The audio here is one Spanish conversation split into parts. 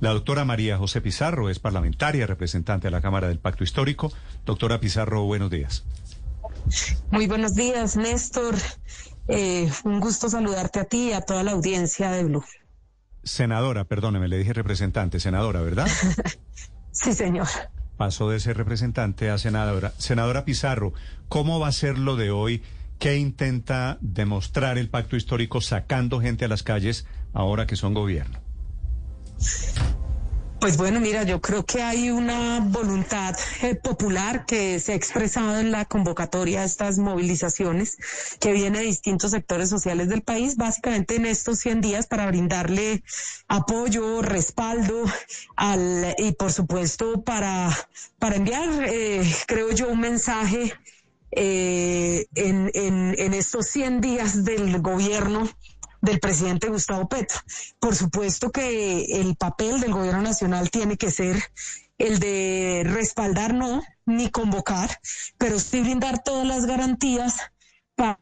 La doctora María José Pizarro es parlamentaria, representante de la Cámara del Pacto Histórico. Doctora Pizarro, buenos días. Muy buenos días, Néstor. Eh, un gusto saludarte a ti y a toda la audiencia de Blue. Senadora, perdóneme, le dije representante, senadora, ¿verdad? sí, señor. Pasó de ser representante a senadora. Senadora Pizarro, ¿cómo va a ser lo de hoy? ¿Qué intenta demostrar el pacto histórico sacando gente a las calles ahora que son gobierno? Pues bueno, mira, yo creo que hay una voluntad eh, popular que se ha expresado en la convocatoria a estas movilizaciones que viene de distintos sectores sociales del país, básicamente en estos 100 días para brindarle apoyo, respaldo al, y por supuesto para, para enviar, eh, creo yo, un mensaje eh, en, en, en estos 100 días del gobierno del presidente Gustavo Petro. Por supuesto que el papel del gobierno nacional tiene que ser el de respaldar no, ni convocar, pero sí brindar todas las garantías para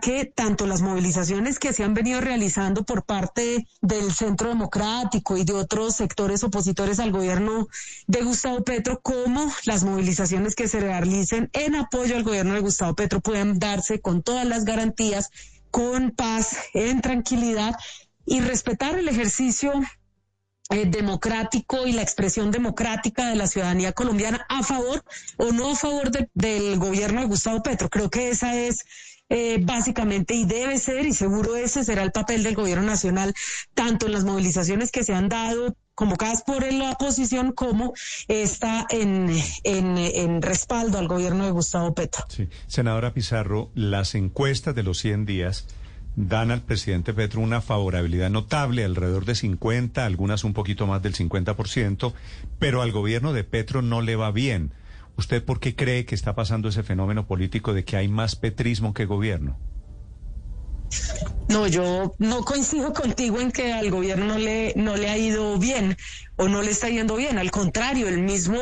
que tanto las movilizaciones que se han venido realizando por parte del Centro Democrático y de otros sectores opositores al gobierno de Gustavo Petro, como las movilizaciones que se realicen en apoyo al gobierno de Gustavo Petro puedan darse con todas las garantías con paz, en tranquilidad y respetar el ejercicio eh, democrático y la expresión democrática de la ciudadanía colombiana a favor o no a favor del gobierno de Gustavo Petro. Creo que esa es eh, básicamente y debe ser y seguro ese será el papel del gobierno nacional tanto en las movilizaciones que se han dado convocadas por la oposición como está en, en, en, respaldo al gobierno de Gustavo Petro. Sí. Senadora Pizarro, las encuestas de los 100 días dan al presidente Petro una favorabilidad notable, alrededor de 50, algunas un poquito más del 50%, pero al gobierno de Petro no le va bien. ¿Usted por qué cree que está pasando ese fenómeno político de que hay más petrismo que gobierno? No, yo no coincido contigo en que al gobierno no le, no le ha ido bien o no le está yendo bien. Al contrario, el mismo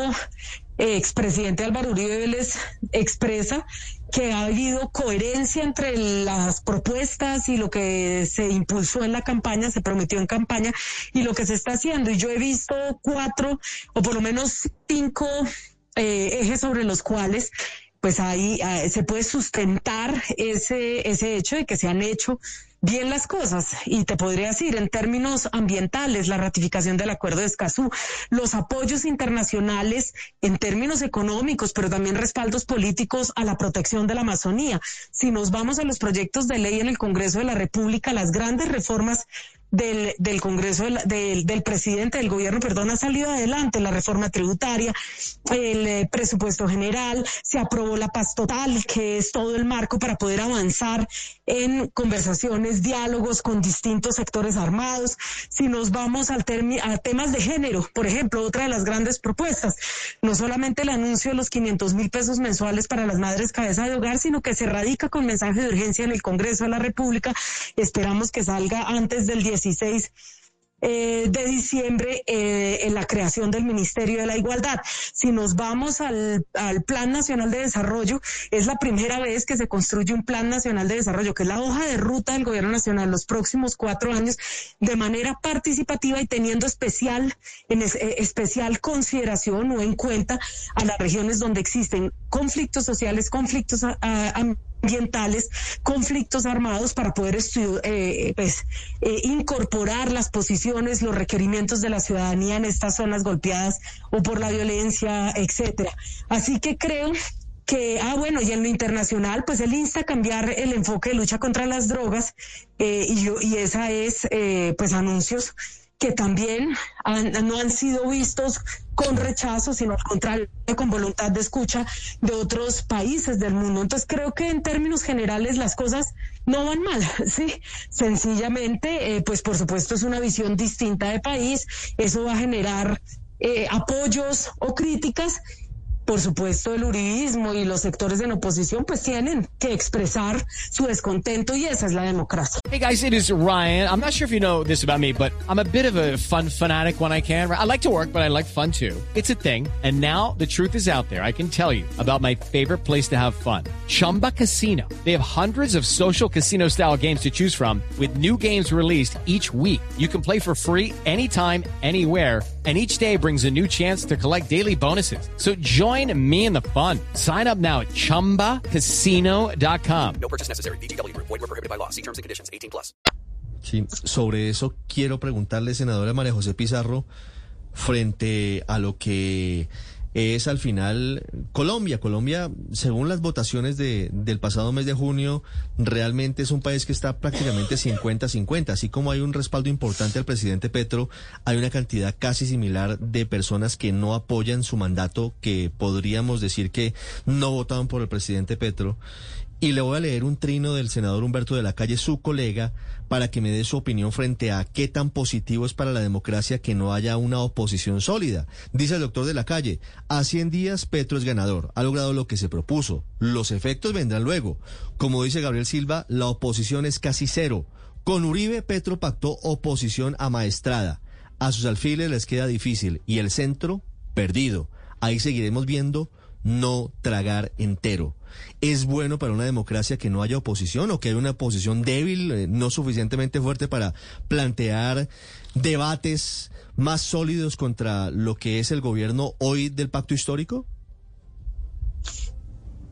eh, expresidente Álvaro Uribe Vélez expresa que ha habido coherencia entre las propuestas y lo que se impulsó en la campaña, se prometió en campaña y lo que se está haciendo. Y yo he visto cuatro o por lo menos cinco eh, ejes sobre los cuales pues ahí eh, se puede sustentar ese, ese hecho de que se han hecho bien las cosas. Y te podría decir, en términos ambientales, la ratificación del acuerdo de Escazú, los apoyos internacionales en términos económicos, pero también respaldos políticos a la protección de la Amazonía. Si nos vamos a los proyectos de ley en el Congreso de la República, las grandes reformas del, del Congreso del, del, presidente del gobierno, perdón, ha salido adelante la reforma tributaria, el eh, presupuesto general, se aprobó la paz total, que es todo el marco para poder avanzar en conversaciones, diálogos con distintos sectores armados. Si nos vamos al a temas de género, por ejemplo, otra de las grandes propuestas, no solamente el anuncio de los 500 mil pesos mensuales para las madres cabeza de hogar, sino que se radica con mensaje de urgencia en el Congreso de la República. Esperamos que salga antes del 10 16 eh, de diciembre eh, en la creación del Ministerio de la Igualdad. Si nos vamos al, Plan Nacional de Desarrollo, es la primera vez que se construye un Plan Nacional de Desarrollo, que es la hoja de ruta del Gobierno Nacional los próximos cuatro años, de manera participativa y teniendo especial, eh, especial consideración o en cuenta a las regiones donde existen conflictos sociales, conflictos a, a, ambientales, conflictos armados para poder eh, pues, eh, incorporar las posiciones, los requerimientos de la ciudadanía en estas zonas golpeadas o por la violencia, etcétera. Así que creo que, ah, bueno, y en lo internacional, pues él insta a cambiar el enfoque de lucha contra las drogas eh, y, yo, y esa es, eh, pues, anuncios que también no han sido vistos con rechazo, sino al contrario, con voluntad de escucha de otros países del mundo. Entonces creo que en términos generales las cosas no van mal, sí. Sencillamente, eh, pues por supuesto es una visión distinta de país, eso va a generar eh, apoyos o críticas por supuesto, el uribismo y los sectores la oposición pues tienen que expresar su descontento y esa es la democracia. Hey guys, it is Ryan. I'm not sure if you know this about me, but I'm a bit of a fun fanatic when I can. I like to work, but I like fun too. It's a thing. And now the truth is out there. I can tell you about my favorite place to have fun. Chumba Casino. They have hundreds of social casino style games to choose from with new games released each week. You can play for free anytime, anywhere and each day brings a new chance to collect daily bonuses. So join me in the fun. Sign up now at ChumbaCasino.com. No purchase necessary. BGW. Void were prohibited by law. See terms and conditions. 18 plus. Sí, sobre eso quiero preguntarle, senadora María José Pizarro, frente a lo que es al final Colombia. Colombia, según las votaciones de, del pasado mes de junio, realmente es un país que está prácticamente 50-50. Así como hay un respaldo importante al presidente Petro, hay una cantidad casi similar de personas que no apoyan su mandato, que podríamos decir que no votaban por el presidente Petro. Y le voy a leer un trino del senador Humberto de la Calle, su colega, para que me dé su opinión frente a qué tan positivo es para la democracia que no haya una oposición sólida. Dice el doctor de la Calle, a 100 días Petro es ganador, ha logrado lo que se propuso. Los efectos vendrán luego. Como dice Gabriel Silva, la oposición es casi cero. Con Uribe, Petro pactó oposición amaestrada. A sus alfiles les queda difícil y el centro, perdido. Ahí seguiremos viendo no tragar entero. ¿Es bueno para una democracia que no haya oposición o que haya una oposición débil, eh, no suficientemente fuerte para plantear debates más sólidos contra lo que es el gobierno hoy del pacto histórico?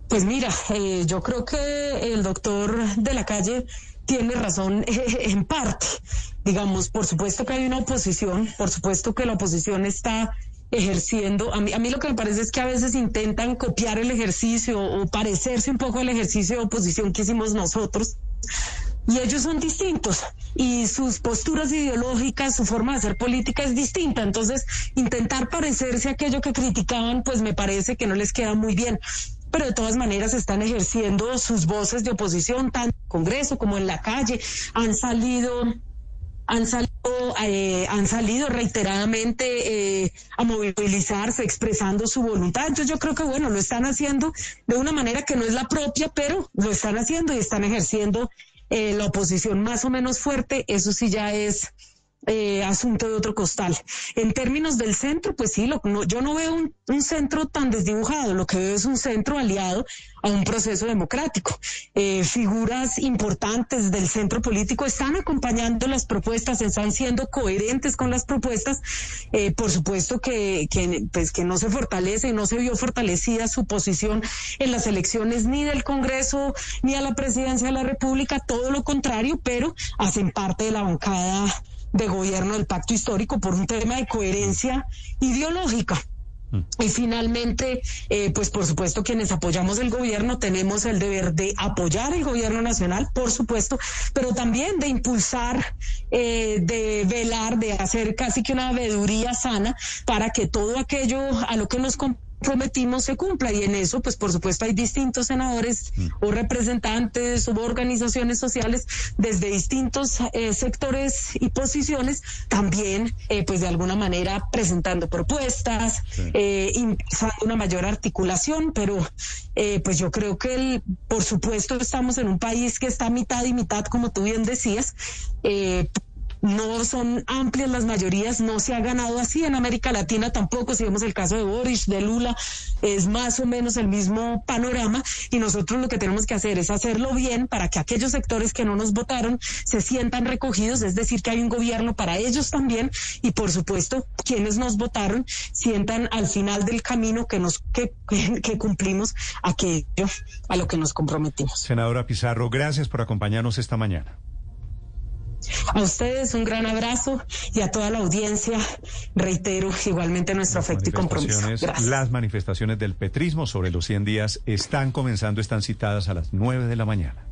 Pues mira, eh, yo creo que el doctor de la calle tiene razón en parte. Digamos, por supuesto que hay una oposición, por supuesto que la oposición está ejerciendo. A mí, a mí lo que me parece es que a veces intentan copiar el ejercicio o parecerse un poco al ejercicio de oposición que hicimos nosotros. Y ellos son distintos y sus posturas ideológicas, su forma de hacer política es distinta. Entonces, intentar parecerse a aquello que criticaban, pues me parece que no les queda muy bien. Pero de todas maneras están ejerciendo sus voces de oposición, tanto en el Congreso como en la calle. Han salido han salido, eh, han salido reiteradamente eh, a movilizarse, expresando su voluntad. Entonces yo creo que bueno, lo están haciendo de una manera que no es la propia, pero lo están haciendo y están ejerciendo eh, la oposición más o menos fuerte. Eso sí ya es eh, asunto de otro costal. En términos del centro, pues sí, lo, no, yo no veo un, centro tan desdibujado, lo que veo es un centro aliado a un proceso democrático. Eh, figuras importantes del centro político están acompañando las propuestas, están siendo coherentes con las propuestas. Eh, por supuesto que, que, pues, que no se fortalece, no se vio fortalecida su posición en las elecciones ni del Congreso ni a la presidencia de la República, todo lo contrario, pero hacen parte de la bancada de gobierno del pacto histórico por un tema de coherencia ideológica. Y finalmente, eh, pues por supuesto, quienes apoyamos el gobierno tenemos el deber de apoyar el gobierno nacional, por supuesto, pero también de impulsar, eh, de velar, de hacer casi que una veeduría sana para que todo aquello a lo que nos prometimos se cumpla. Y en eso pues por supuesto hay distintos senadores o representantes o organizaciones sociales desde distintos eh, sectores y posiciones también eh, pues de alguna manera presentando propuestas eh, impulsando una mayor articulación. Pero eh, pues yo creo que el, por supuesto estamos en un país que está mitad y mitad como tú bien decías eh, no son amplias las mayorías, no se ha ganado así en América Latina tampoco, si vemos el caso de Boris, de Lula, es más o menos el mismo panorama y nosotros lo que tenemos que hacer es hacerlo bien para que aquellos sectores que no nos votaron se sientan recogidos, es decir, que hay un gobierno para ellos también y por supuesto quienes nos votaron sientan al final del camino que nos que, que cumplimos aquello a lo que nos comprometimos. Senadora Pizarro, gracias por acompañarnos esta mañana. A ustedes un gran abrazo y a toda la audiencia, reitero igualmente nuestro Las afecto y compromiso. Gracias. Las manifestaciones del petrismo sobre los 100 días están comenzando, están citadas a las 9 de la mañana.